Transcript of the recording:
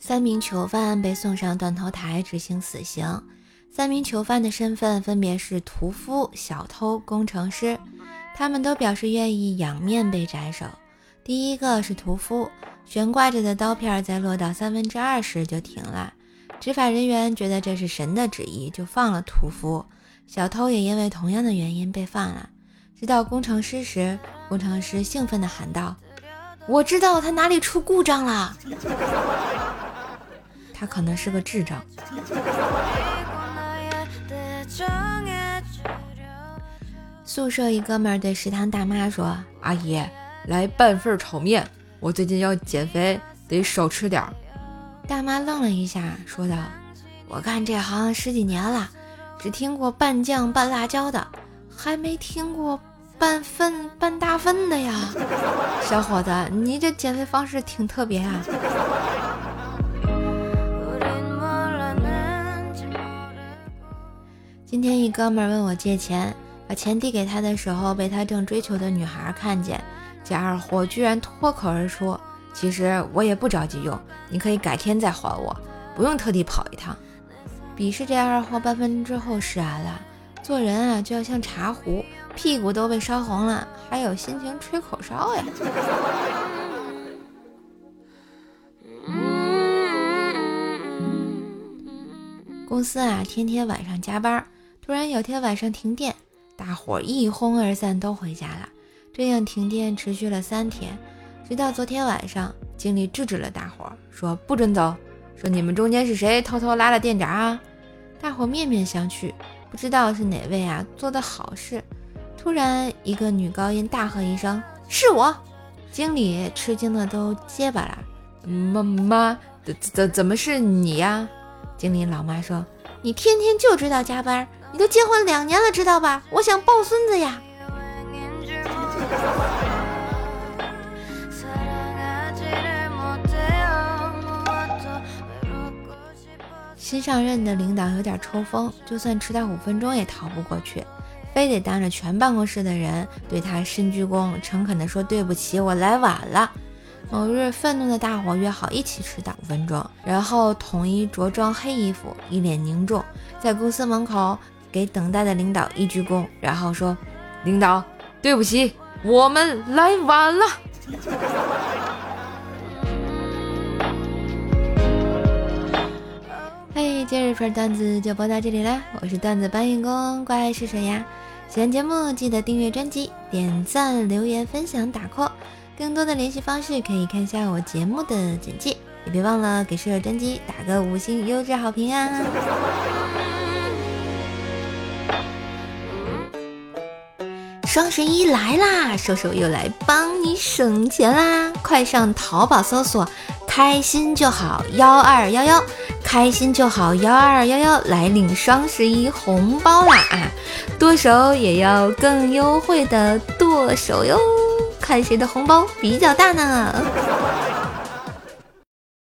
三名囚犯被送上断头台执行死刑。三名囚犯的身份分别是屠夫、小偷、工程师，他们都表示愿意仰面被斩首。第一个是屠夫，悬挂着的刀片在落到三分之二时就停了。执法人员觉得这是神的旨意，就放了屠夫。小偷也因为同样的原因被放了。直到工程师时，工程师兴奋地喊道：“我知道他哪里出故障了，他可能是个智障。”宿舍一哥们儿对食堂大妈说：“阿姨，来半份炒面，我最近要减肥，得少吃点儿。”大妈愣了一下，说道：“我干这行十几年了，只听过拌酱拌辣椒的，还没听过拌粪拌大粪的呀。小伙子，你这减肥方式挺特别啊。”今天一哥们儿问我借钱。把钱递给他的时候，被他正追求的女孩看见，这二货居然脱口而出：“其实我也不着急用，你可以改天再还我，不用特地跑一趟。”鄙视这二货半分钟之后释然了。做人啊，就要像茶壶，屁股都被烧红了，还有心情吹口哨呀？公司啊，天天晚上加班，突然有天晚上停电。大伙一哄而散，都回家了。这样停电持续了三天，直到昨天晚上，经理制止了大伙，说不准走，说你们中间是谁偷偷拉了电闸啊？大伙面面相觑，不知道是哪位啊做的好事。突然，一个女高音大喝一声：“是我！”经理吃惊的都结巴了：“妈妈，怎怎怎么是你呀？”经理老妈说：“你天天就知道加班。”你都结婚两年了，知道吧？我想抱孙子呀。新上任的领导有点抽风，就算迟到五分钟也逃不过去，非得当着全办公室的人对他深鞠躬，诚恳地说对不起，我来晚了。某日，愤怒的大伙约好一起迟到五分钟，然后统一着装黑衣服，一脸凝重，在公司门口。给等待的领导一鞠躬，然后说：“领导，对不起，我们来晚了。”今日份段子就播到这里啦！我是段子搬运工，怪是谁呀？喜欢节目记得订阅专辑、点赞、留言、分享、打 call。更多的联系方式可以看下我节目的简介，也别忘了给舍友专辑打个五星优质好评啊！双十一来啦，瘦瘦又来帮你省钱啦！快上淘宝搜索“开心就好幺二幺幺”，开心就好幺二幺幺来领双十一红包啦！啊，剁手也要更优惠的剁手哟，看谁的红包比较大呢？